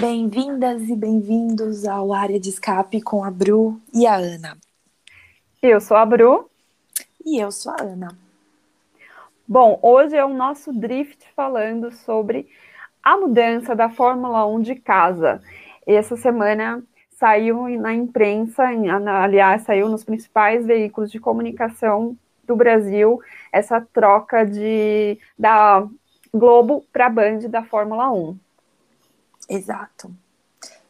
Bem-vindas e bem-vindos ao Área de Escape com a Bru e a Ana. Eu sou a Bru. E eu sou a Ana. Bom, hoje é o nosso drift falando sobre a mudança da Fórmula 1 de casa. Essa semana saiu na imprensa, aliás, saiu nos principais veículos de comunicação do Brasil essa troca de da Globo para a Band da Fórmula 1. Exato.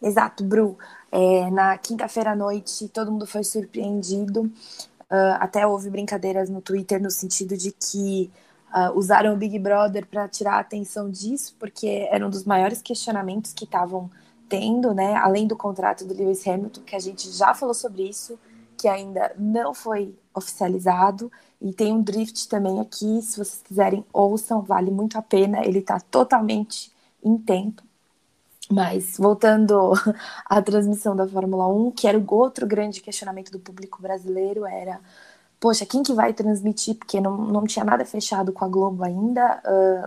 Exato, Bru. É, na quinta-feira à noite, todo mundo foi surpreendido. Uh, até houve brincadeiras no Twitter no sentido de que uh, usaram o Big Brother para tirar a atenção disso, porque era um dos maiores questionamentos que estavam tendo, né? Além do contrato do Lewis Hamilton, que a gente já falou sobre isso, que ainda não foi oficializado. E tem um drift também aqui, se vocês quiserem, ouçam, vale muito a pena. Ele está totalmente em tempo. Mas voltando à transmissão da Fórmula 1, que era o outro grande questionamento do público brasileiro, era poxa, quem que vai transmitir? Porque não, não tinha nada fechado com a Globo ainda.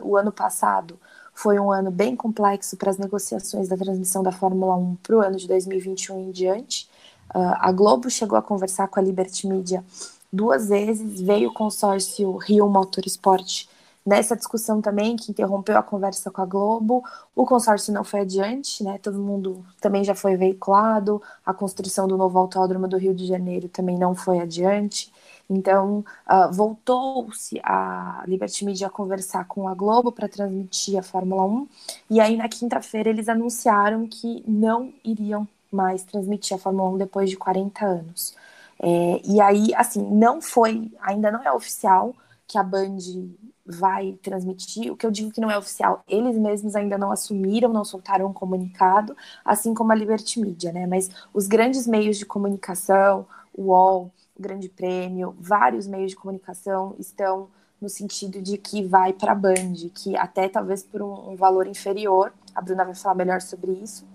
Uh, o ano passado foi um ano bem complexo para as negociações da transmissão da Fórmula 1 para o ano de 2021 em diante. Uh, a Globo chegou a conversar com a Liberty Media duas vezes, veio o consórcio Rio Motorsport nessa discussão também, que interrompeu a conversa com a Globo. O consórcio não foi adiante, né? Todo mundo também já foi veiculado. A construção do novo autódromo do Rio de Janeiro também não foi adiante. Então, uh, voltou-se a Liberty Media a conversar com a Globo para transmitir a Fórmula 1. E aí, na quinta-feira, eles anunciaram que não iriam mais transmitir a Fórmula 1 depois de 40 anos. É, e aí, assim, não foi, ainda não é oficial que a Band vai transmitir. O que eu digo que não é oficial, eles mesmos ainda não assumiram, não soltaram um comunicado, assim como a Liberty Media, né? Mas os grandes meios de comunicação, o UOL, o Grande Prêmio, vários meios de comunicação estão no sentido de que vai para a Band, que até talvez por um, um, valor inferior, a Bruna vai falar melhor sobre isso,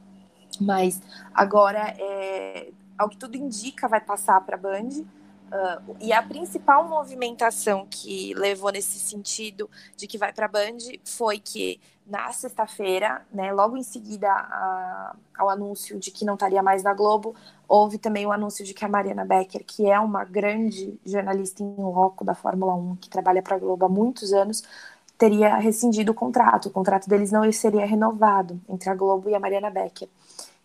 mas agora, é, ao que tudo indica, vai passar para a Band, Uh, e a principal movimentação que levou nesse sentido de que vai para a Band foi que na sexta-feira, né, logo em seguida a, ao anúncio de que não estaria mais na Globo, houve também o anúncio de que a Mariana Becker, que é uma grande jornalista em loco da Fórmula 1, que trabalha para a Globo há muitos anos, teria rescindido o contrato. O contrato deles não seria renovado entre a Globo e a Mariana Becker.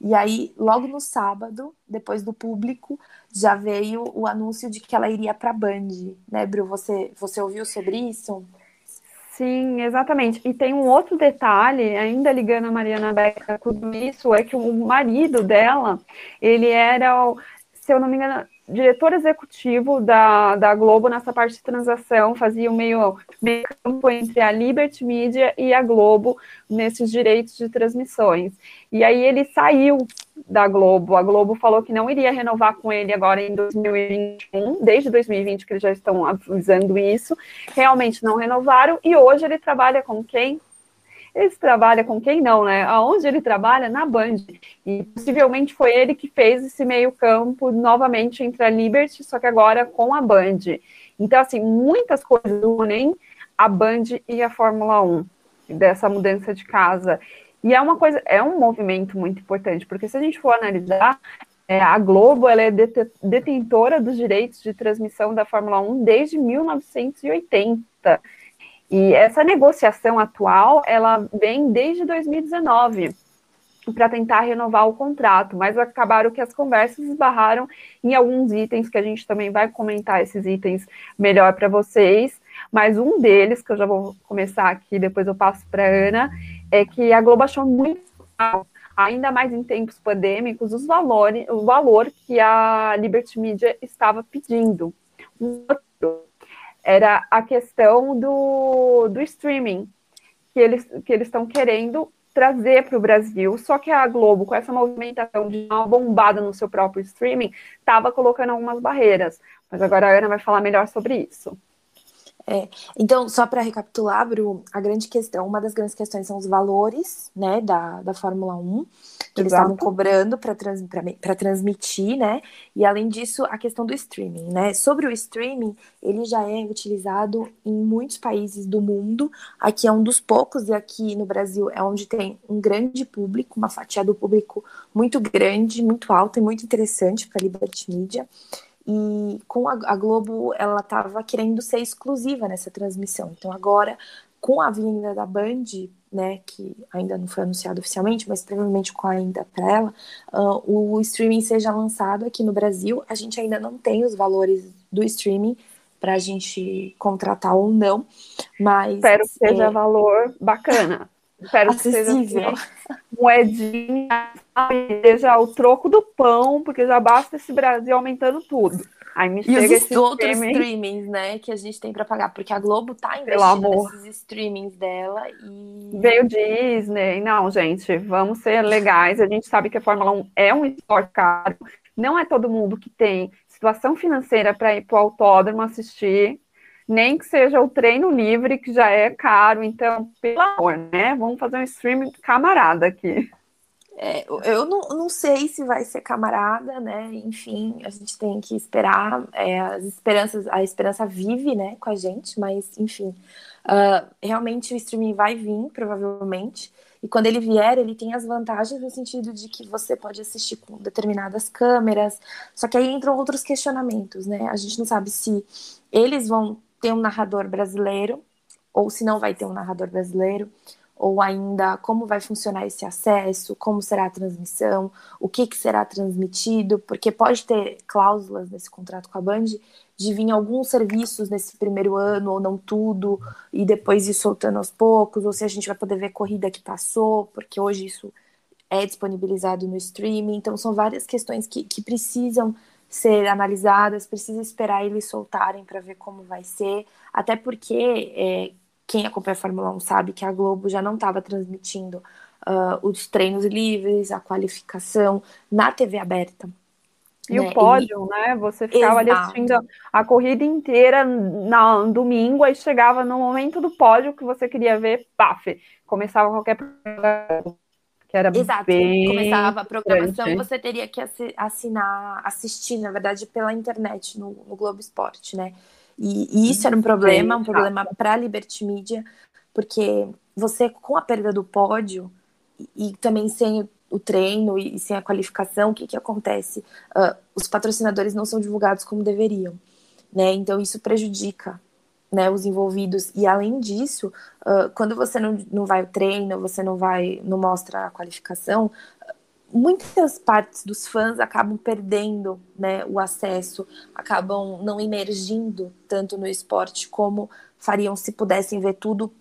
E aí, logo no sábado, depois do público, já veio o anúncio de que ela iria para a Band, né, Bru? Você, você ouviu sobre isso? Sim, exatamente. E tem um outro detalhe, ainda ligando a Mariana Becker com isso, é que o marido dela, ele era, se eu não me engano, diretor executivo da, da Globo nessa parte de transação, fazia o meio, meio campo entre a Liberty Media e a Globo nesses direitos de transmissões. E aí ele saiu da Globo. A Globo falou que não iria renovar com ele agora em 2021, desde 2020 que eles já estão avisando isso. Realmente não renovaram e hoje ele trabalha com quem? Ele trabalha com quem não, né? Aonde ele trabalha? Na Band. E possivelmente foi ele que fez esse meio-campo novamente entre a Liberty, só que agora com a Band. Então, assim, muitas coisas unem a Band e a Fórmula 1 dessa mudança de casa. E é uma coisa, é um movimento muito importante, porque se a gente for analisar, é, a Globo ela é detentora dos direitos de transmissão da Fórmula 1 desde 1980. E essa negociação atual, ela vem desde 2019 para tentar renovar o contrato, mas acabaram que as conversas esbarraram em alguns itens que a gente também vai comentar esses itens melhor para vocês, mas um deles, que eu já vou começar aqui, depois eu passo para Ana, é que a Globo achou muito ainda mais em tempos pandêmicos, os valores, o valor que a Liberty Media estava pedindo. Um outro era a questão do, do streaming, que eles que eles estão querendo trazer para o Brasil, só que a Globo, com essa movimentação de uma bombada no seu próprio streaming, estava colocando algumas barreiras. Mas agora a Ana vai falar melhor sobre isso. É, então, só para recapitular, Bru, a grande questão, uma das grandes questões são os valores, né, da, da Fórmula 1, que eles estavam cobrando para trans, transmitir, né, e além disso, a questão do streaming, né, sobre o streaming, ele já é utilizado em muitos países do mundo, aqui é um dos poucos, e aqui no Brasil é onde tem um grande público, uma fatia do público muito grande, muito alta e muito interessante para a Liberty Media, e com a, a Globo, ela estava querendo ser exclusiva nessa transmissão. Então agora, com a vinda da Band, né, que ainda não foi anunciado oficialmente, mas provavelmente com a ainda para ela, uh, o streaming seja lançado aqui no Brasil. A gente ainda não tem os valores do streaming para a gente contratar ou não, mas espero que seja é... valor bacana. Espero Acessível. que seja assim, moedinha, seja o troco do pão, porque já basta esse Brasil aumentando tudo. Aí me e os esse outros streaming. streamings, né, que a gente tem para pagar, porque a Globo tá investindo nesses streamings dela e veio Disney. Não, gente, vamos ser legais. A gente sabe que a Fórmula 1 é um esporte caro. Não é todo mundo que tem situação financeira para ir para o autódromo assistir nem que seja o treino livre, que já é caro. Então, pelo amor, né? Vamos fazer um streaming camarada aqui. É, eu não, não sei se vai ser camarada, né? Enfim, a gente tem que esperar. É, as esperanças, a esperança vive, né, com a gente, mas enfim, uh, realmente o streaming vai vir, provavelmente. E quando ele vier, ele tem as vantagens no sentido de que você pode assistir com determinadas câmeras. Só que aí entram outros questionamentos, né? A gente não sabe se eles vão ter um narrador brasileiro, ou se não vai ter um narrador brasileiro, ou ainda como vai funcionar esse acesso, como será a transmissão, o que, que será transmitido, porque pode ter cláusulas nesse contrato com a Band de vir alguns serviços nesse primeiro ano, ou não tudo, e depois ir soltando aos poucos, ou se a gente vai poder ver corrida que passou, porque hoje isso é disponibilizado no streaming. Então, são várias questões que, que precisam ser analisadas, precisa esperar eles soltarem para ver como vai ser, até porque é, quem acompanha a Fórmula 1 sabe que a Globo já não estava transmitindo uh, os treinos livres, a qualificação na TV aberta. E né? o pódio, e... né? Você ficava Exato. ali assistindo a corrida inteira no domingo, aí chegava no momento do pódio que você queria ver, paf, começava qualquer que era Exato. bem começava a programação, grande. você teria que assinar, assistir, na verdade, pela internet no, no Globo Esporte, né? E, e, isso era um problema, um problema para a Liberty Media, porque você, com a perda do pódio e, e também sem o treino e, e sem a qualificação, o que, que acontece? Uh, os patrocinadores não são divulgados como deveriam, né? Então isso prejudica né, os envolvidos. E além disso, uh, quando você não, não vai ao treino, você não vai, não mostra a qualificação, muitas partes dos fãs acabam perdendo né, o acesso, acabam não emergindo tanto no esporte como fariam se pudessem ver tudo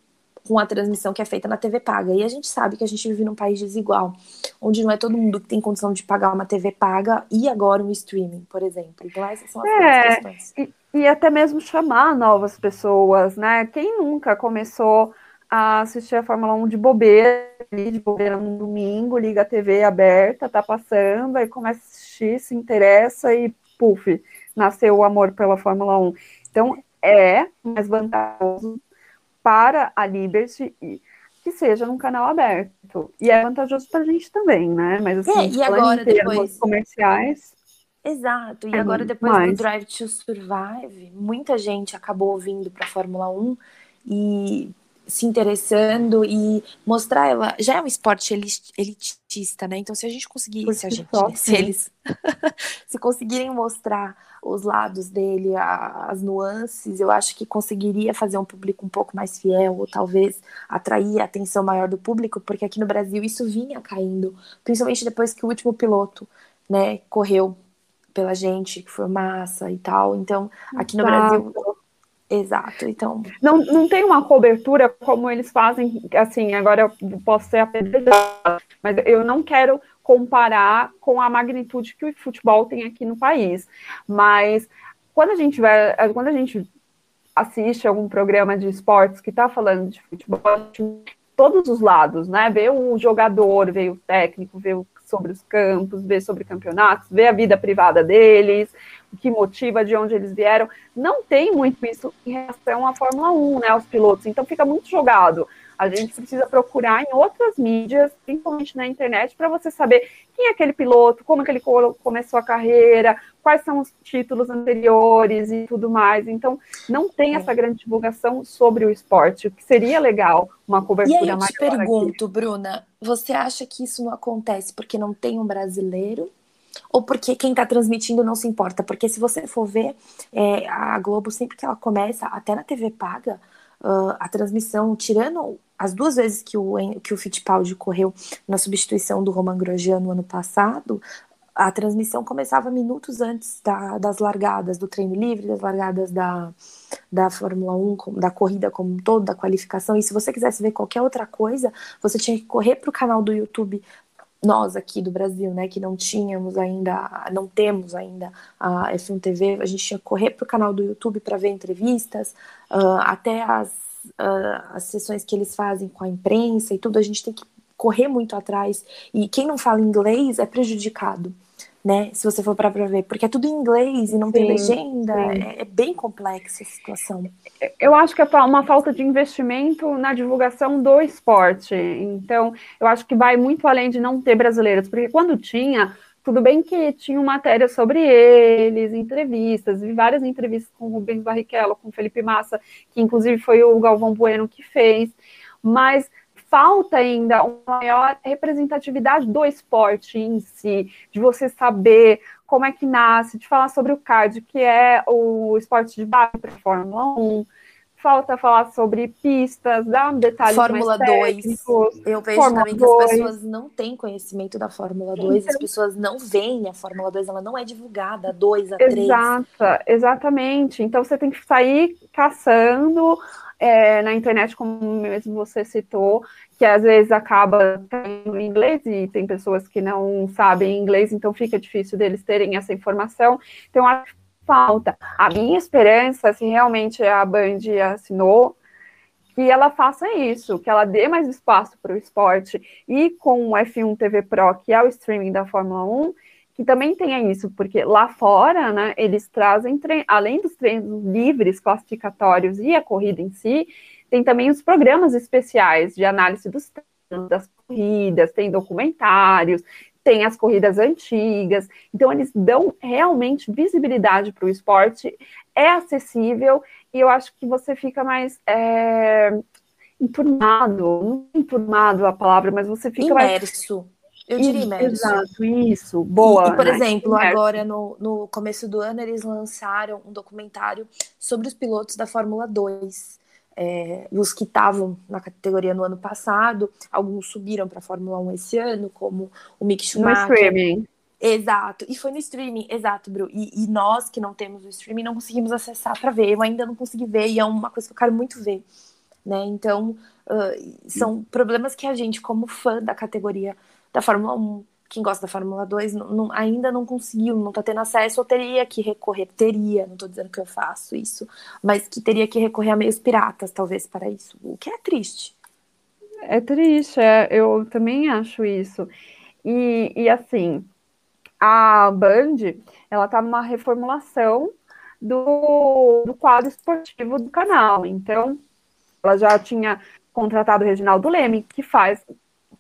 com a transmissão que é feita na TV paga. E a gente sabe que a gente vive num país desigual, onde não é todo mundo que tem condição de pagar uma TV paga e agora um streaming, por exemplo. Então essas são as é, questões. E, e até mesmo chamar novas pessoas, né? Quem nunca começou a assistir a Fórmula 1 de bobeira, de bobeira no domingo, liga a TV aberta, tá passando, aí começa a assistir, se interessa e, puf, nasceu o amor pela Fórmula 1. Então, é mais vantajoso para a Liberty que seja num canal aberto. E é vantajoso para a gente também, né? Mas assim, é, e agora, depois... comerciais. Exato. E é agora, depois mais. do Drive to Survive, muita gente acabou vindo para Fórmula 1 e se interessando e mostrar ela. Já é um esporte elitista, né? Então, se a gente conseguir, se a gente, né? se eles se conseguirem mostrar os lados dele, a, as nuances, eu acho que conseguiria fazer um público um pouco mais fiel, ou talvez atrair a atenção maior do público, porque aqui no Brasil isso vinha caindo, principalmente depois que o último piloto, né, correu pela gente, que foi massa e tal. Então, aqui no Brasil. Exato, então. Não, não tem uma cobertura como eles fazem, assim, agora eu posso ser apedrejada, mas eu não quero comparar com a magnitude que o futebol tem aqui no país. Mas quando a gente vai, quando a gente assiste algum programa de esportes que está falando de futebol, todos os lados, né? Vê o jogador, vê o técnico, vê o sobre os campos, ver sobre campeonatos, ver a vida privada deles, que motiva, de onde eles vieram. Não tem muito isso em relação à Fórmula 1, né, os pilotos. Então fica muito jogado. A gente precisa procurar em outras mídias, principalmente na internet, para você saber quem é aquele piloto, como é que ele começou a carreira, quais são os títulos anteriores e tudo mais. Então, não tem essa grande divulgação sobre o esporte, o que seria legal uma cobertura maior. E aí eu te pergunto, aqui. Bruna, você acha que isso não acontece porque não tem um brasileiro? Ou porque quem está transmitindo não se importa? Porque se você for ver, é, a Globo, sempre que ela começa, até na TV paga, uh, a transmissão, tirando as duas vezes que o, que o Fittipaldi correu na substituição do Roman Grosjean no ano passado, a transmissão começava minutos antes da, das largadas do treino livre, das largadas da, da Fórmula 1, da corrida como um todo, da qualificação. E se você quisesse ver qualquer outra coisa, você tinha que correr para o canal do YouTube. Nós aqui do Brasil, né, que não tínhamos ainda, não temos ainda a F1 TV, a gente tinha que correr para o canal do YouTube para ver entrevistas, uh, até as uh, as sessões que eles fazem com a imprensa e tudo, a gente tem que correr muito atrás. E quem não fala inglês é prejudicado, né? Se você for para ver, porque é tudo em inglês e não sim, tem legenda, é, é, bem complexa a situação. Eu acho que é uma falta de investimento na divulgação do esporte. Então, eu acho que vai muito além de não ter brasileiros, porque quando tinha tudo bem que tinham matéria sobre eles, entrevistas, vi várias entrevistas com o Rubens Barrichello, com o Felipe Massa, que inclusive foi o Galvão Bueno que fez, mas falta ainda uma maior representatividade do esporte em si, de você saber como é que nasce, de falar sobre o CAD, que é o esporte de base para a Fórmula 1, falta falar sobre pistas, dar detalhes Fórmula mais técnicos. 2. Eu vejo Fórmula também 2. que as pessoas não têm conhecimento da Fórmula 2, então, as pessoas não veem a Fórmula 2, ela não é divulgada, a 2, a 3. Exata, exatamente. Então você tem que sair caçando é, na internet, como mesmo você citou, que às vezes acaba em inglês e tem pessoas que não sabem inglês, então fica difícil deles terem essa informação. Então, acho falta. A minha esperança, se realmente a Band assinou, que ela faça isso, que ela dê mais espaço para o esporte e com o F1 TV Pro, que é o streaming da Fórmula 1, que também tenha isso, porque lá fora, né, eles trazem, além dos treinos livres, classificatórios e a corrida em si, tem também os programas especiais de análise dos treinos, das corridas, tem documentários, tem as corridas antigas, então eles dão realmente visibilidade para o esporte, é acessível e eu acho que você fica mais é, enturmado, não é enturmado a palavra, mas você fica imerso. mais. Eu diria imerso. Exato, isso. Boa. E, por exemplo, agora no, no começo do ano eles lançaram um documentário sobre os pilotos da Fórmula 2 é, os que estavam na categoria no ano passado, alguns subiram para a Fórmula 1 esse ano, como o Mick Schumacher. No streaming. Exato, e foi no streaming, exato, Bru. E, e nós que não temos o streaming não conseguimos acessar para ver. Eu ainda não consegui ver e é uma coisa que eu quero muito ver, né? Então, uh, são problemas que a gente, como fã da categoria da Fórmula 1, quem gosta da Fórmula 2 não, não, ainda não conseguiu, não está tendo acesso, ou teria que recorrer, teria, não estou dizendo que eu faço isso, mas que teria que recorrer a meios piratas, talvez, para isso, o que é triste. É triste, é, eu também acho isso. E, e assim, a Band, ela está numa reformulação do, do quadro esportivo do canal, então ela já tinha contratado o Reginaldo Leme, que faz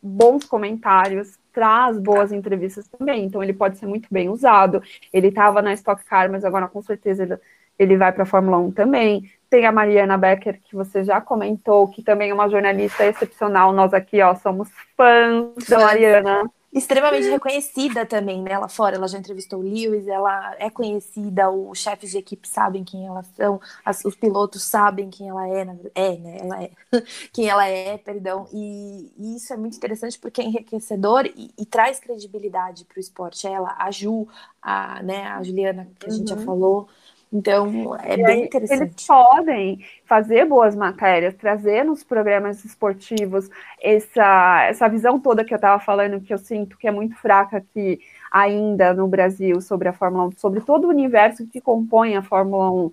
bons comentários, traz boas entrevistas também, então ele pode ser muito bem usado. Ele estava na Stock Car, mas agora com certeza ele, ele vai para a Fórmula 1 também. Tem a Mariana Becker, que você já comentou, que também é uma jornalista excepcional. Nós aqui, ó, somos fãs da Mariana extremamente reconhecida também, né? Lá fora, ela já entrevistou o Lewis, ela é conhecida, os chefes de equipe sabem quem elas são, as, os pilotos sabem quem ela é, é, né? Ela é quem ela é, perdão. E, e, isso é muito interessante porque é enriquecedor e, e traz credibilidade para o esporte. Ela, a Ju, a, né, a Juliana, que a gente uhum. já falou. Então, é e bem interessante. Eles podem fazer boas matérias, trazer nos programas esportivos essa, essa visão toda que eu estava falando, que eu sinto que é muito fraca aqui ainda no Brasil sobre a Fórmula 1, sobre todo o universo que compõe a Fórmula 1.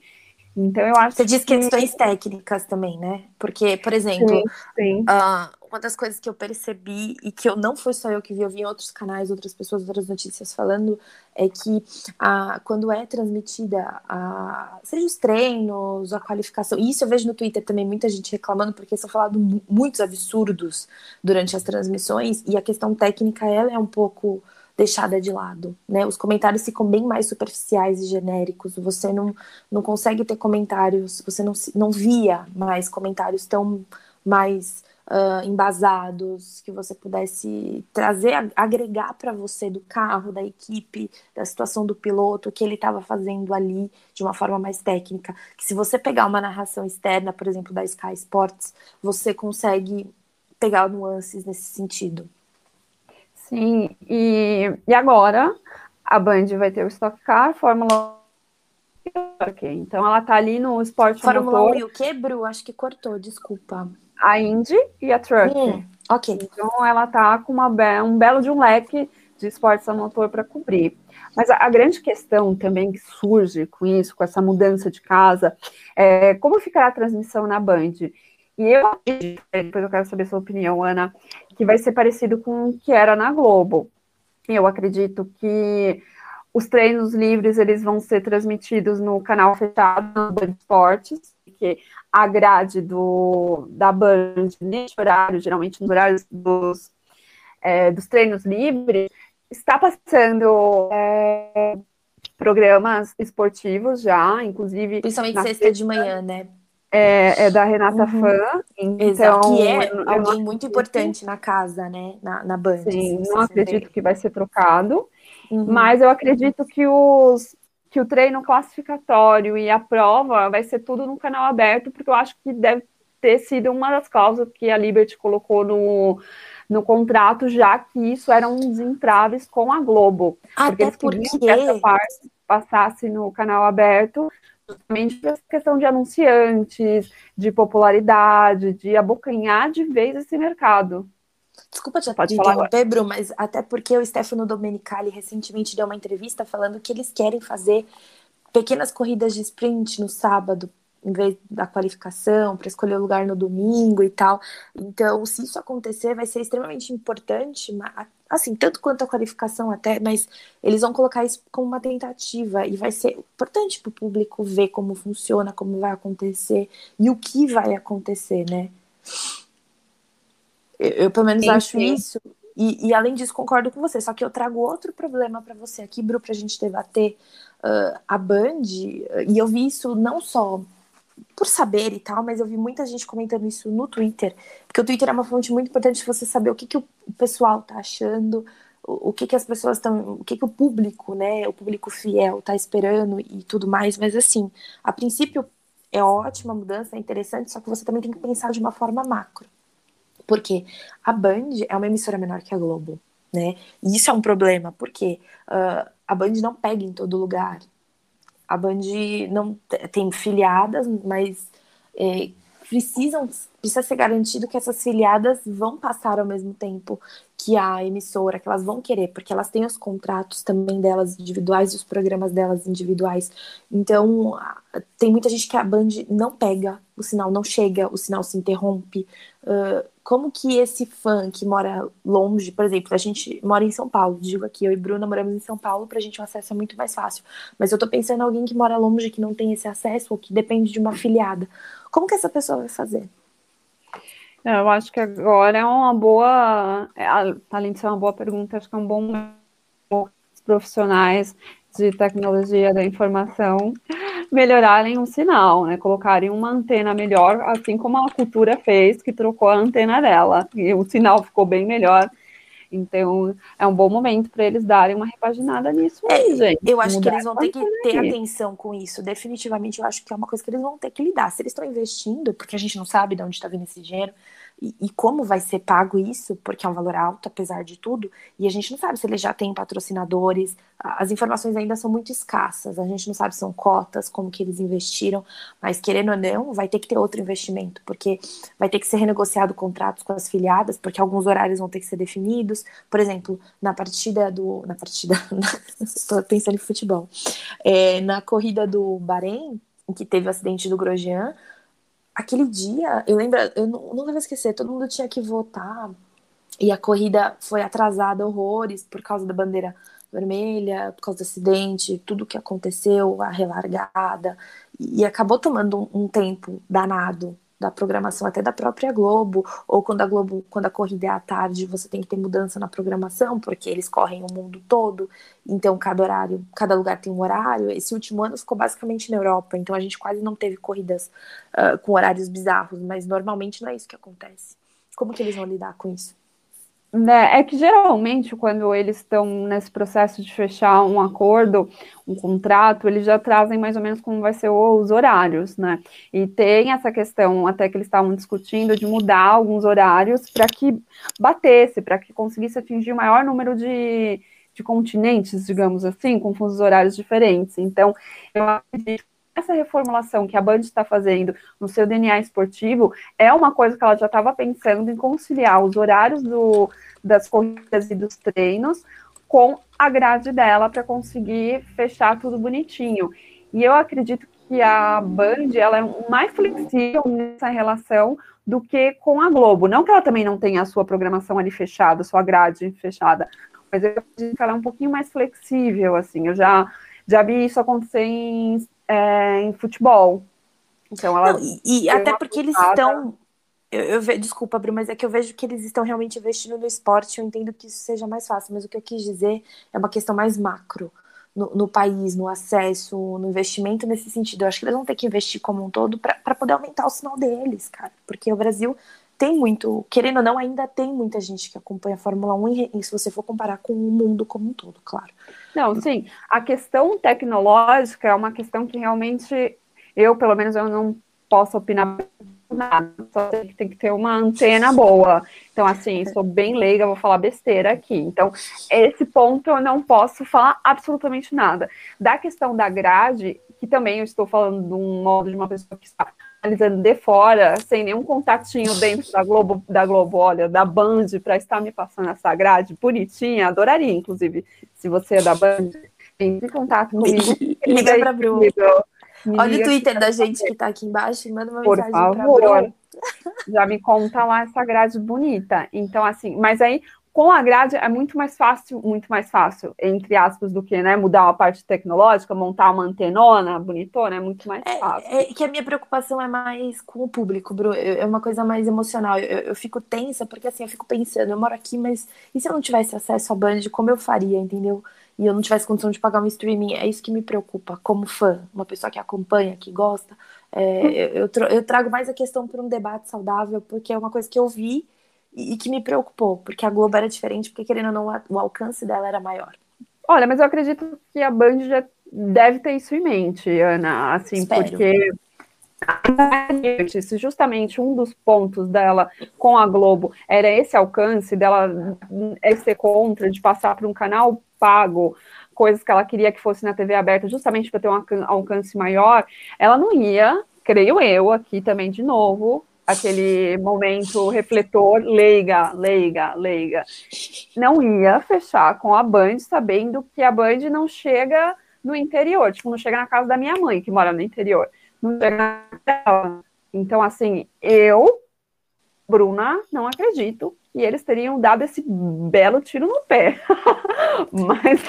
Então eu acho Você diz que... questões técnicas também, né? Porque, por exemplo, sim, sim. Uh, uma das coisas que eu percebi e que eu não foi só eu que vi, eu vi em outros canais, outras pessoas, outras notícias falando, é que a, quando é transmitida, a, seja os treinos, a qualificação, e isso eu vejo no Twitter também, muita gente reclamando, porque são falados muitos absurdos durante as transmissões, e a questão técnica, ela é um pouco deixada de lado, né? Os comentários ficam bem mais superficiais e genéricos. Você não, não consegue ter comentários, você não, não via mais comentários tão mais uh, embasados, que você pudesse trazer, agregar para você do carro, da equipe, da situação do piloto, o que ele estava fazendo ali de uma forma mais técnica. Que se você pegar uma narração externa, por exemplo, da Sky Sports, você consegue pegar nuances nesse sentido. Sim, e, e agora a Band vai ter o Stock Car, Fórmula Ok, então ela tá ali no esporte Fórmula motor. 1 e o que, Bru? Acho que cortou, desculpa. A Indy e a Truck. Hum, ok. Então ela tá com uma be um belo de um leque de esportes a motor para cobrir. Mas a, a, grande questão também que surge com isso, com essa mudança de casa, é como ficará a transmissão na Band? E eu depois eu quero saber sua opinião, Ana, que vai ser parecido com o que era na Globo. Eu acredito que os treinos livres eles vão ser transmitidos no canal fechado no Band Esportes, porque a grade do, da Band neste horário, geralmente nos horários dos, é, dos treinos livres, está passando é, programas esportivos já, inclusive. Principalmente sexta de manhã, né? É, é da Renata uhum. Fã. Então, Exato, que é eu, alguém muito importante na casa, né? Na, na Band. Sim, não acredito que vai ser trocado. Uhum. Mas eu acredito que os que o treino classificatório e a prova vai ser tudo no canal aberto, porque eu acho que deve ter sido uma das causas que a Liberty colocou no, no contrato, já que isso era um dos entraves com a Globo. Até porque eles porque... que essa parte passasse no canal aberto, justamente por essa questão de anunciantes, de popularidade, de abocanhar de vez esse mercado. Desculpa te, Pode interromper, Bru, mas até porque o Stefano Domenicali recentemente deu uma entrevista falando que eles querem fazer pequenas corridas de sprint no sábado, em vez da qualificação, para escolher o lugar no domingo e tal. Então, se isso acontecer, vai ser extremamente importante, assim, tanto quanto a qualificação até, mas eles vão colocar isso como uma tentativa e vai ser importante para o público ver como funciona, como vai acontecer e o que vai acontecer, né? Eu, eu pelo menos sim, acho sim. isso. E, e, além disso, concordo com você. Só que eu trago outro problema para você aqui, Bru, para a gente debater. Uh, a Band, e eu vi isso não só por saber e tal, mas eu vi muita gente comentando isso no Twitter, porque o Twitter é uma fonte muito importante de você saber o que, que o pessoal tá achando, o, o que, que as pessoas estão, o que, que o público, né, o público fiel tá esperando e tudo mais, mas assim, a princípio é ótima mudança, é interessante, só que você também tem que pensar de uma forma macro. Porque a Band é uma emissora menor que a Globo, né? E isso é um problema, porque uh, a Band não pega em todo lugar. A Band não tem filiadas, mas é, precisam precisa ser garantido que essas filiadas vão passar ao mesmo tempo que a emissora, que elas vão querer, porque elas têm os contratos também delas individuais e os programas delas individuais. Então, tem muita gente que a Band não pega, o sinal não chega, o sinal se interrompe. Uh, como que esse fã que mora longe, por exemplo, a gente mora em São Paulo, digo aqui, eu e Bruna moramos em São Paulo, pra gente o acesso é muito mais fácil. Mas eu tô pensando em alguém que mora longe, que não tem esse acesso, ou que depende de uma filiada. Como que essa pessoa vai fazer? É, eu acho que agora é uma boa, é, além de ser uma boa pergunta, acho que é um bom profissionais de tecnologia da informação melhorarem um sinal, né? Colocarem uma antena melhor, assim como a cultura fez, que trocou a antena dela, e o sinal ficou bem melhor. Então, é um bom momento para eles darem uma repaginada nisso aí, é, gente. Eu acho que eles vão ter que ter aí. atenção com isso. Definitivamente, eu acho que é uma coisa que eles vão ter que lidar. Se eles estão investindo, porque a gente não sabe de onde está vindo esse dinheiro, e, e, como vai ser pago isso, porque é um valor alto, apesar de tudo, e a gente não sabe se eles já têm patrocinadores, as informações ainda são muito escassas, a gente não sabe se são cotas, como que eles investiram, mas querendo ou não, vai ter que ter outro investimento, porque vai ter que ser renegociado contratos com as filiadas, porque alguns horários vão ter que ser definidos, por exemplo, na partida do, na partida, estou pensando em futebol, é, na corrida do Bahrein, em que teve o acidente do Grosjean, aquele dia, eu lembro, eu nunca vou esquecer, todo mundo tinha que votar. E a corrida foi atrasada horrores por causa da bandeira vermelha, por causa do acidente, tudo que aconteceu, a relargada, e acabou tomando um, um tempo danado da programação até da própria Globo, ou quando a Globo, quando a corrida é à tarde, você tem que ter mudança na programação, porque eles correm o mundo todo, então cada horário, cada lugar tem um horário. Esse último ano ficou basicamente na Europa, então a gente quase não teve corridas uh, com horários bizarros, mas normalmente não é isso que acontece. Como que eles vão lidar com isso? Né, é que geralmente, quando eles estão nesse processo de fechar um acordo, um contrato, eles já trazem mais ou menos como vai ser os horários, né? E tem essa questão, até que eles estavam discutindo, de mudar alguns horários para que batesse, para que conseguisse atingir o maior número de, de continentes, digamos assim, com fusos horários diferentes. Então, eu acredito essa reformulação que a Band está fazendo no seu DNA esportivo é uma coisa que ela já estava pensando em conciliar os horários do, das corridas e dos treinos com a grade dela para conseguir fechar tudo bonitinho. E eu acredito que a Band ela é mais flexível nessa relação do que com a Globo. Não que ela também não tenha a sua programação ali fechada, sua grade fechada, mas eu acredito que ela é um pouquinho mais flexível, assim. Eu já, já vi isso acontecer em é, em futebol. Então ela. Não, e, e até porque eles estão. Eu, eu ve... Desculpa, Bruno, mas é que eu vejo que eles estão realmente investindo no esporte. Eu entendo que isso seja mais fácil, mas o que eu quis dizer é uma questão mais macro. No, no país, no acesso, no investimento nesse sentido. Eu acho que eles vão ter que investir como um todo para poder aumentar o sinal deles, cara. Porque o Brasil tem muito, querendo ou não, ainda tem muita gente que acompanha a Fórmula 1, e se você for comparar com o mundo como um todo, claro. Não, sim. A questão tecnológica é uma questão que realmente eu, pelo menos, eu não posso opinar nada. Só tem que, ter uma antena boa. Então, assim, sou bem leiga, vou falar besteira aqui. Então, esse ponto eu não posso falar absolutamente nada. Da questão da grade, que também eu estou falando de um modo de uma pessoa que está analisando de fora, sem nenhum contatinho dentro da Globo, da Globo, olha, da Band, para estar me passando essa grade bonitinha, adoraria, inclusive, se você é da Band, entre em contato comigo. Liga para Bruno. Olha o Twitter da gente que está aqui embaixo e manda uma Por mensagem para Bruno. Já me conta lá essa grade bonita. Então, assim, mas aí com a grade é muito mais fácil, muito mais fácil, entre aspas, do que né, mudar uma parte tecnológica, montar uma antenona bonitona, é muito mais é, fácil. É, é que a minha preocupação é mais com o público, Bru, é uma coisa mais emocional. Eu, eu, fico tensa, porque assim, eu fico pensando, eu moro aqui, mas e se eu não tivesse acesso à Band, como eu faria, entendeu? E eu não tivesse condição de pagar um streaming, é isso que me preocupa, como fã, uma pessoa que acompanha, que gosta. É, eu, eu trago mais a questão para um debate saudável, porque é uma coisa que eu vi e, que me preocupou, porque a Globo era diferente, porque querendo ou não, o alcance dela era maior. Olha, mas eu acredito que a Band já deve ter isso em mente, Ana, assim, Espero. porque se justamente um dos pontos dela com a Globo era esse alcance dela ser contra de passar para um canal pago coisas que ela queria que fosse na TV aberta justamente para ter um alcance maior, ela não ia, creio eu aqui também de novo, aquele momento refletor, leiga, leiga, leiga. Não ia fechar com a Band, sabendo que a Band não chega no interior, tipo, não chega na casa da minha mãe, que mora no interior. Não chega na casa Então, assim, eu, Bruna, não acredito que eles teriam dado esse belo tiro no pé. Mas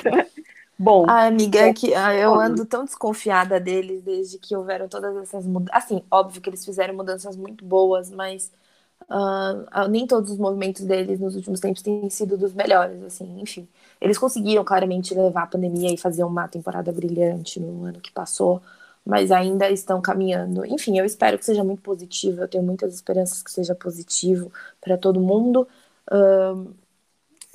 Bom. Ah, amiga, é que ah, eu ando tão desconfiada deles desde que houveram todas essas mudanças. Assim, óbvio que eles fizeram mudanças muito boas, mas uh, nem todos os movimentos deles nos últimos tempos têm sido dos melhores, assim, enfim. Eles conseguiram claramente levar a pandemia e fazer uma temporada brilhante no ano que passou, mas ainda estão caminhando. Enfim, eu espero que seja muito positivo, eu tenho muitas esperanças que seja positivo para todo mundo. Uh,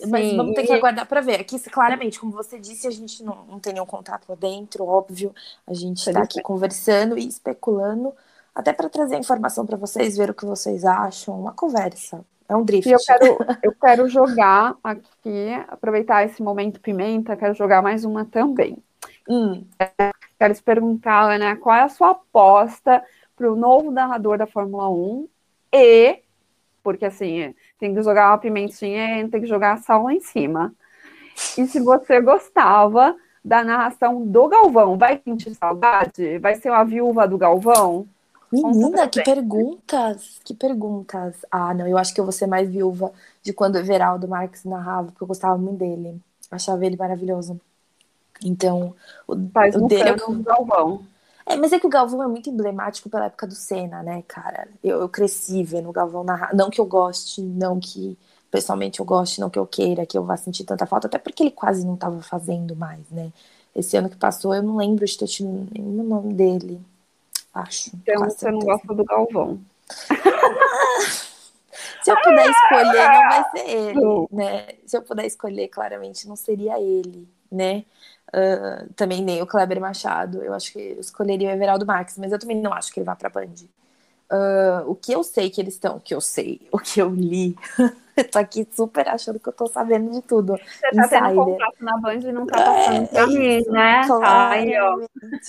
mas vamos ter que aguardar para ver. Aqui, claramente, como você disse, a gente não, não tem nenhum contato lá dentro, óbvio. A gente está aqui conversando e especulando, até para trazer informação para vocês, ver o que vocês acham. Uma conversa. É um drift. E eu quero, eu quero jogar aqui, aproveitar esse momento pimenta, quero jogar mais uma também. Hum. É, quero te perguntar, Ana, qual é a sua aposta para o novo narrador da Fórmula 1 e porque assim, tem que jogar uma pimentinha e tem que jogar sal lá em cima. E se você gostava da narração do Galvão. Vai sentir saudade? Vai ser uma viúva do Galvão? Menina, que perguntas, que perguntas. Ah, não, eu acho que eu vou ser mais viúva de quando o Everaldo Marques narrava, porque eu gostava muito dele. achava ele maravilhoso. Então, o, Faz o dele é o Galvão. É, mas é que o Galvão é muito emblemático pela época do Senna, né, cara? Eu, eu cresci vendo o Galvão narrar. Não que eu goste, não que pessoalmente eu goste, não que eu queira, que eu vá sentir tanta falta, até porque ele quase não estava fazendo mais, né? Esse ano que passou, eu não lembro de ter tido nenhum nome dele. Acho. Então você certeza. não gosta do Galvão. Se eu puder escolher, não vai ser ele, né? Se eu puder escolher, claramente não seria ele, né? Uh, também nem o Kleber Machado. Eu acho que eu escolheria o Everaldo Marques, mas eu também não acho que ele vá para Band. Uh, o que eu sei que eles estão, o que eu sei, o que eu li, eu tô aqui super achando que eu tô sabendo de tudo. Você tá Insider. tendo contato na Band e não tá passando é, pra mim, né? Tá aí, ó,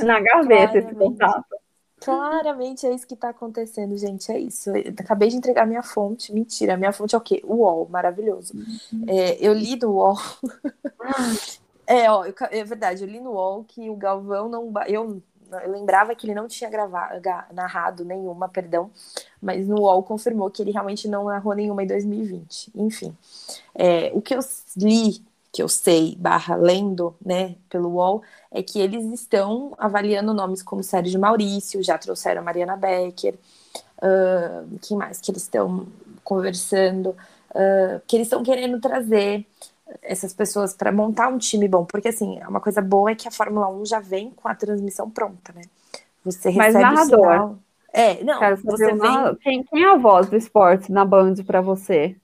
na gaveta esse contato. Claramente é isso que tá acontecendo, gente. É isso. Eu acabei de entregar minha fonte. Mentira, minha fonte é o quê? O UOL, maravilhoso. Uhum. É, eu li no UOL. é, ó, eu, é verdade, eu li no UOL que o Galvão não. Eu eu lembrava que ele não tinha gravado, narrado nenhuma, perdão, mas no UOL confirmou que ele realmente não narrou nenhuma em 2020. Enfim, é, o que eu li, que eu sei, barra lendo, né, pelo UOL, é que eles estão avaliando nomes como Sérgio Maurício, já trouxeram a Mariana Becker, uh, quem mais que eles estão conversando, uh, que eles estão querendo trazer essas pessoas para montar um time bom, porque assim, uma coisa boa é que a Fórmula 1 já vem com a transmissão pronta, né? Você recebe Mas narrador. o sinal. É, não, Quero você vem... quem, quem é a voz do esporte na Band para você?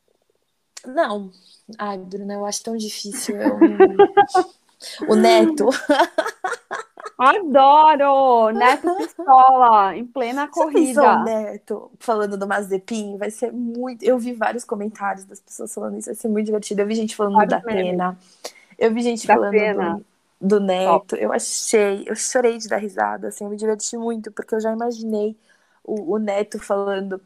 Não. Ai, Bruna, eu acho tão difícil. Eu... o Neto. Adoro! Neto Pistola, em plena corrida. Pensou, Neto, falando do Mazepin, vai ser muito. Eu vi vários comentários das pessoas falando isso, vai ser muito divertido. Eu vi gente falando da pena. Eu vi gente da falando do, do, Neto. Eu achei, eu chorei de dar risada, assim, eu me diverti muito, porque eu já imaginei o, o Neto falando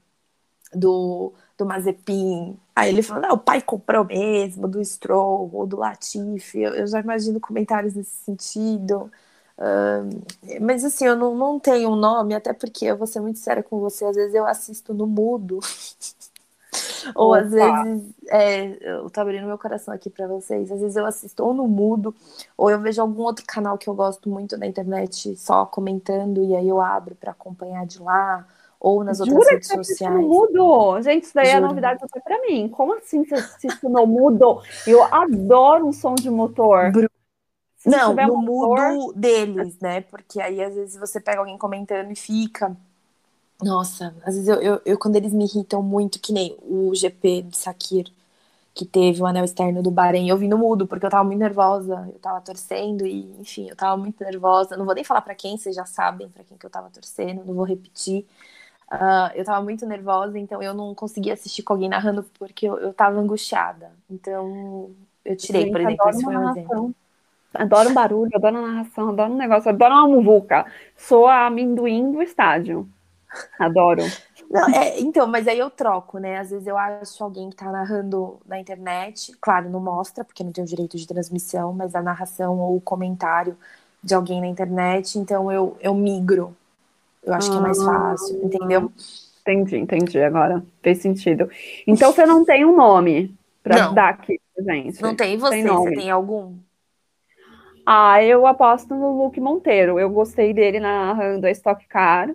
do, do Mazepin. Aí ele falando, ah, o pai comprou mesmo, do Stroll ou do Latifi. Eu, eu já imagino comentários nesse sentido. Uh, mas assim, eu não, não tenho um nome, até porque eu vou ser muito séria com você, às vezes eu assisto no mudo. ou Opa. às vezes, é, eu tô abrindo meu coração aqui para vocês, às vezes eu assisto ou no mudo, ou eu vejo algum outro canal que eu gosto muito na internet só comentando, e aí eu abro para acompanhar de lá, ou nas outras Jura redes que sociais. No mudo? Gente, isso daí é Juro. é novidade até para mim. Como assim você assiste no mudo? Eu adoro um som de motor. Bru não, no mudo deles, né? Porque aí às vezes você pega alguém comentando e fica. Nossa, às vezes eu, eu, eu, quando eles me irritam muito, que nem o GP de Sakir, que teve o anel externo do Bahrein, eu vim no mudo, porque eu tava muito nervosa, eu tava torcendo e, enfim, eu tava muito nervosa. Não vou nem falar para quem, vocês já sabem para quem que eu tava torcendo, não vou repetir. Uh, eu tava muito nervosa, então eu não conseguia assistir com alguém narrando porque eu, eu tava angustiada. Então, eu tirei, por exemplo, esse foi um exemplo. Adoro barulho, adoro narração, adoro um negócio, adoro uma muvuca. Sou a amendoim do estádio. Adoro. Não, é, então, mas aí eu troco, né? Às vezes eu acho alguém que tá narrando na internet, claro, não mostra, porque não tem o direito de transmissão, mas a narração ou o comentário de alguém na internet, então eu, eu migro. Eu acho ah, que é mais ah. fácil, entendeu? Entendi, entendi agora. Fez sentido. Então você não tem um nome para dar aqui pra gente? Não tem você? Tem você tem algum? Ah, eu aposto no Luke Monteiro. Eu gostei dele narrando a Stock Car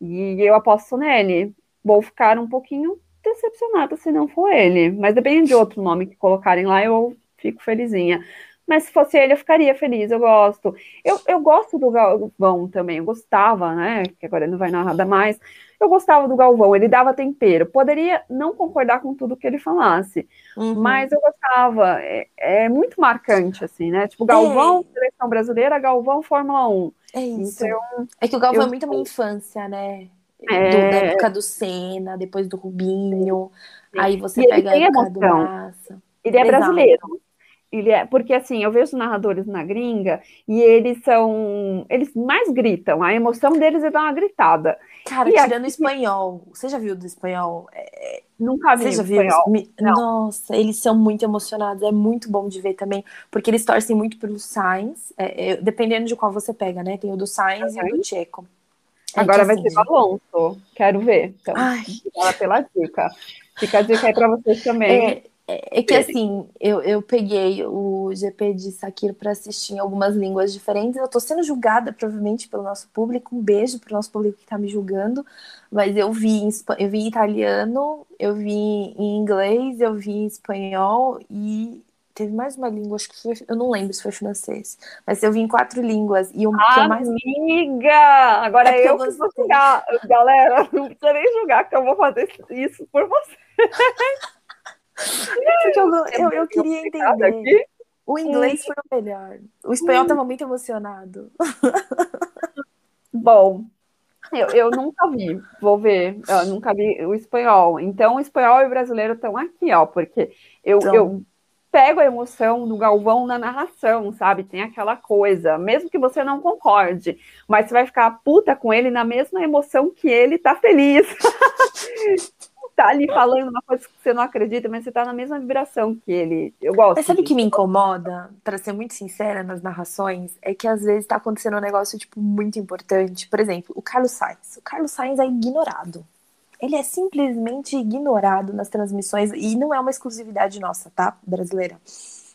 e eu aposto nele. Vou ficar um pouquinho decepcionada se não for ele, mas depende de outro nome que colocarem lá, eu fico felizinha. Mas se fosse ele, eu ficaria feliz, eu gosto. Eu, eu gosto do Galvão também, eu gostava, né? Que agora ele não vai narrar mais. Eu gostava do Galvão, ele dava tempero. Poderia não concordar com tudo que ele falasse, uhum. mas eu gostava. É, é, muito marcante, assim, né? Tipo, Galvão, é. seleção brasileira, Galvão, Fórmula 1. É isso. Então, é que o Galvão eu... é muito a minha infância, né? É... Do, da época do Senna, depois do Rubinho. Aí você e pega a época emoção. do Massa. Ele é Exato. brasileiro. Ele é, porque assim, eu vejo narradores na gringa e eles são. Eles mais gritam, a emoção deles é dar uma gritada. Cara, e tirando aqui... espanhol. Você já viu do espanhol? É, Nunca vi. Você já viu? Nossa, eles são muito emocionados. É muito bom de ver também, porque eles torcem muito pelos Sainz. É, é, dependendo de qual você pega, né? Tem o do Sainz uhum. e o do Checo. É Agora vai assim, ser o Alonso. Quero ver. Então, pela dica. Fica a dica aí para vocês também. É, é, que assim, eu, eu peguei o GP de Sakir para assistir em algumas línguas diferentes. Eu estou sendo julgada, provavelmente, pelo nosso público. Um beijo para o nosso público que está me julgando. Mas eu vi, em, eu vi em italiano, eu vi em inglês, eu vi em espanhol e teve mais uma língua, acho que foi, eu não lembro se foi francês, mas eu vi em quatro línguas e o que eu mais amiga, agora é eu, eu que vou julgar, galera, não precisa nem julgar que eu vou fazer isso por você. Porque eu, eu, eu queria entender. Aqui? O inglês foi o melhor. O espanhol estava muito emocionado. Bom, eu, eu nunca vi, vou ver. Eu nunca vi o espanhol. Então, o espanhol e o brasileiro estão aqui, ó, porque eu, então... eu pego a emoção do Galvão na narração, sabe? Tem aquela coisa, mesmo que você não concorde, mas você vai ficar puta com ele na mesma emoção que ele tá feliz. tá ali falando uma coisa que você não acredita, mas você tá na mesma vibração que ele. Eu gosto. Mas sabe o que me incomoda, para ser muito sincera nas narrações, é que às vezes tá acontecendo um negócio, tipo, muito importante. Por exemplo, o Carlos Sainz. O Carlos Sainz é ignorado. Ele é simplesmente ignorado nas transmissões, e não é uma exclusividade nossa, tá, brasileira?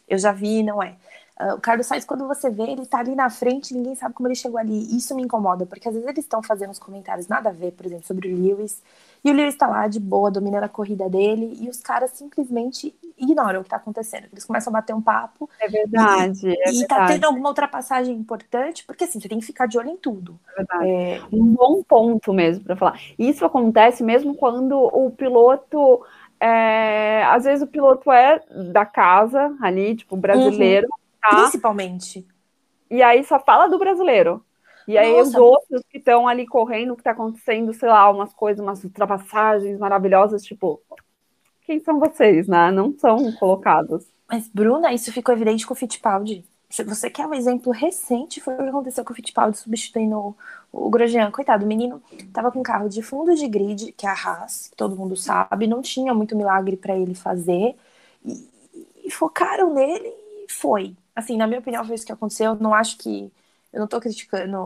Eu já vi, não é. Uh, o Carlos Sainz, quando você vê, ele tá ali na frente, ninguém sabe como ele chegou ali. Isso me incomoda, porque às vezes eles estão fazendo os comentários nada a ver, por exemplo, sobre o Lewis, e o Lewis está lá de boa, dominando a corrida dele, e os caras simplesmente ignoram o que está acontecendo. Eles começam a bater um papo. É verdade. E, é e tá tendo alguma ultrapassagem importante, porque assim, você tem que ficar de olho em tudo. É verdade. É... Um bom ponto mesmo para falar. Isso acontece mesmo quando o piloto. É... às vezes o piloto é da casa ali, tipo, brasileiro. Uhum. Tá? Principalmente. E aí só fala do brasileiro. E aí Nossa. os outros que estão ali correndo, que está acontecendo, sei lá, umas coisas, umas ultrapassagens maravilhosas, tipo, quem são vocês, né? Não são colocados. Mas, Bruna, isso ficou evidente com o Fittipaldi. Você quer um exemplo recente? Foi o que aconteceu com o Fittipaldi substituindo o, Grosjean. Coitado, o menino tava com um carro de fundo de grid, que é a Haas, que todo mundo sabe, não tinha muito milagre para ele fazer. E, e, focaram nele e foi. Assim, na minha opinião, foi isso que aconteceu. Eu não acho que eu não tô criticando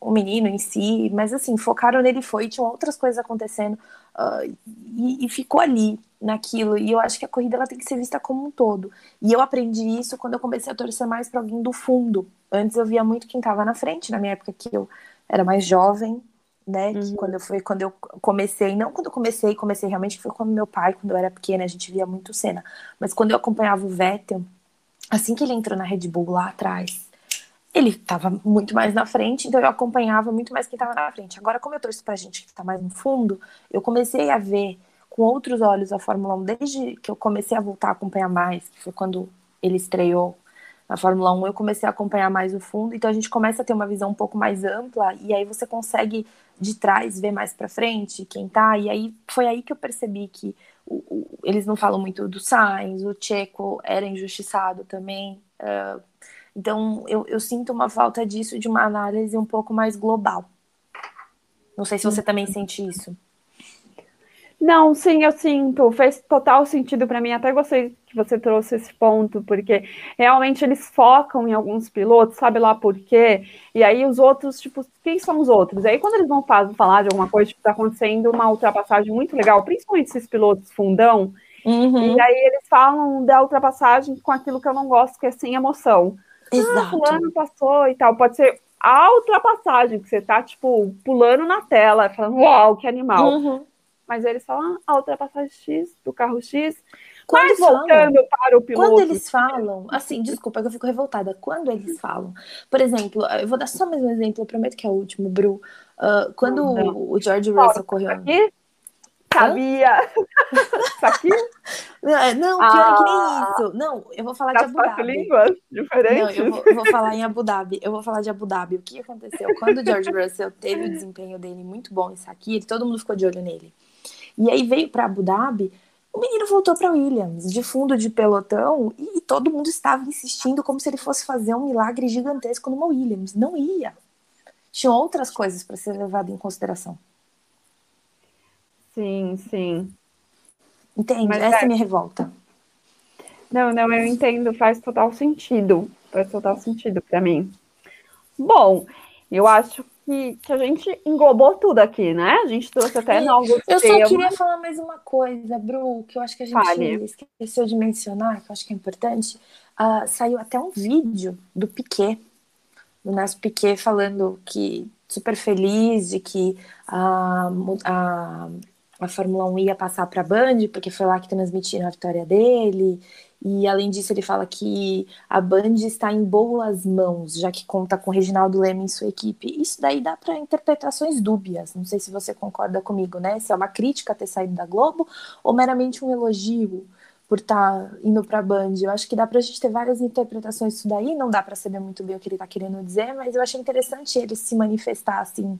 o menino em si, mas assim, focaram nele foi, tinham outras coisas acontecendo uh, e, e, ficou ali naquilo. E eu acho que a corrida ela tem que ser vista como um todo. E eu aprendi isso quando eu comecei a torcer mais para alguém do fundo. Antes eu via muito quem tava na frente, na minha época que eu era mais jovem, né? Uhum. quando eu fui, quando eu comecei, não quando eu comecei, comecei realmente foi com meu pai, quando eu era pequena, a gente via muito cena. Mas quando eu acompanhava o Vettel, assim que ele entrou na Red Bull lá atrás, ele estava muito mais na frente, então eu acompanhava muito mais quem estava na frente. Agora, como eu torço pra gente que está mais no fundo, eu comecei a ver com outros olhos a Fórmula 1 desde que eu comecei a voltar a acompanhar mais, que foi quando ele estreou na Fórmula 1, eu comecei a acompanhar mais o fundo, então a gente começa a ter uma visão um pouco mais ampla e aí você consegue de trás ver mais para frente quem tá, e aí foi aí que eu percebi que o, o, eles não falam muito do Sainz, o Checo era injustiçado também, uh, então, eu, eu sinto uma falta disso, de uma análise um pouco mais global. Não sei se você também sente isso. Não, sim, eu sinto. Fez total sentido para mim. Até gostei que você trouxe esse ponto, porque realmente eles focam em alguns pilotos, sabe lá por quê? E aí os outros, tipo, quem são os outros? E aí quando eles vão falar de alguma coisa, tipo, tá acontecendo uma ultrapassagem muito legal, principalmente esses pilotos fundão, uhum. e aí eles falam da ultrapassagem com aquilo que eu não gosto, que é sem emoção. Exato. Ah, fulano passou e tal. Pode ser a ultrapassagem, que você tá, tipo, pulando na tela, falando, uau, que animal. Uhum. Mas eles falam ah, a ultrapassagem X do carro X. Quando Mas voltando falam, para o piloto. Quando eles falam, assim, desculpa, eu fico revoltada. Quando eles falam, por exemplo, eu vou dar só mais um exemplo, eu prometo que é o último, Bru. Uh, quando o George Russell correu. Aqui? Sabia! aqui? É, não, pior ah, é que nem ah. isso. Não, eu vou falar de Abu Dhabi. línguas diferentes? Não, eu vou, eu vou, falar em Abu Dhabi. Eu vou falar de Abu Dhabi. O que aconteceu? Quando o George Russell teve o desempenho dele muito bom em Sakir, todo mundo ficou de olho nele. E aí veio para Abu Dhabi, o menino voltou para Williams, de fundo de pelotão, e todo mundo estava insistindo como se ele fosse fazer um milagre gigantesco numa Williams. Não ia. Tinha outras coisas para ser levado em consideração. Sim, sim. Entende? Mas Essa é... é minha revolta. Não, não, eu entendo, faz total sentido. Faz total sentido para mim. Bom, eu acho que, que, a gente englobou tudo aqui, né? A gente trouxe até novos Eu só queria falar mais uma coisa, Bru, que eu acho que a gente Fale. esqueceu de mencionar, que eu acho que é importante. Uh, saiu até um vídeo do Piquet, do Nelson Piquet, falando que super feliz de que a, a, a Fórmula 1 ia passar para a Band, porque foi lá que transmitiram a vitória dele, e além disso, ele fala que a Band está em boas mãos, já que conta com Reginaldo Leme em sua equipe. Isso daí dá para interpretações dúbias. Não sei se você concorda comigo, né? Se é uma crítica ter saído da Globo ou meramente um elogio por estar tá indo para a Band. Eu acho que dá para a gente ter várias interpretações disso daí. Não dá para saber muito bem o que ele está querendo dizer, mas eu achei interessante ele se manifestar assim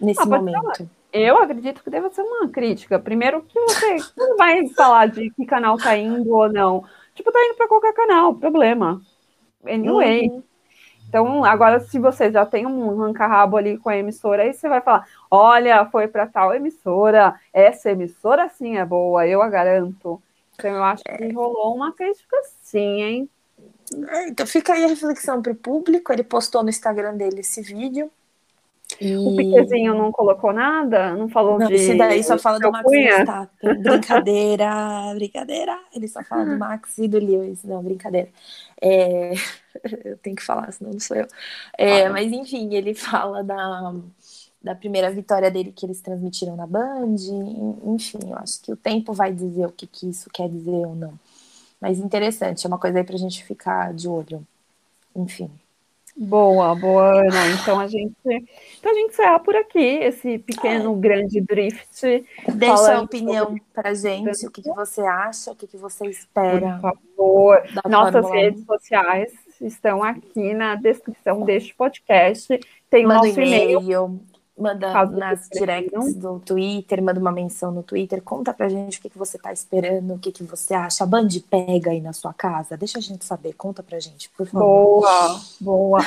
nesse ah, momento. Eu acredito que deva ser uma crítica. Primeiro, que você não vai falar de que canal tá indo ou não. Tipo, tá indo para qualquer canal, problema. Anyway. Uhum. Então, agora, se você já tem um ranca-rabo ali com a emissora, aí você vai falar: olha, foi para tal emissora, essa emissora sim é boa, eu a garanto. Então, eu acho que rolou uma crítica sim, hein? É, então, fica aí a reflexão para o público. Ele postou no Instagram dele esse vídeo. E... O Piquezinho não colocou nada? Não falou não, de. Esse daí só fala do Max Verstappen. Brincadeira, brincadeira. Ele só fala do Max e do Lewis. Não, brincadeira. É... eu tenho que falar, senão não sou eu. É, Mas enfim, ele fala da, da primeira vitória dele que eles transmitiram na Band. Enfim, eu acho que o tempo vai dizer o que, que isso quer dizer ou não. Mas interessante, é uma coisa aí pra gente ficar de olho. Enfim. Boa, boa, Ana. Então a gente, então a gente encerra por aqui esse pequeno, grande drift. Deixa a opinião para gente, o que, que, você acha, o que, que você espera. Por favor, nossas redes sociais estão aqui na descrição deste podcast. Tem o nosso e-mail manda nas directs do Twitter, manda uma menção no Twitter, conta pra gente o que, que você tá esperando, o que, que você acha. A Band pega aí na sua casa, deixa a gente saber, conta pra gente, por favor. Boa, boa.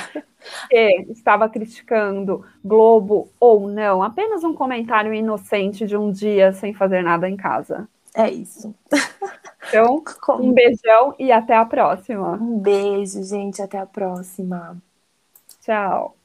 estava criticando Globo ou não, apenas um comentário inocente de um dia sem fazer nada em casa. É isso. Então, um beijão e até a próxima. Um beijo, gente, até a próxima. Tchau.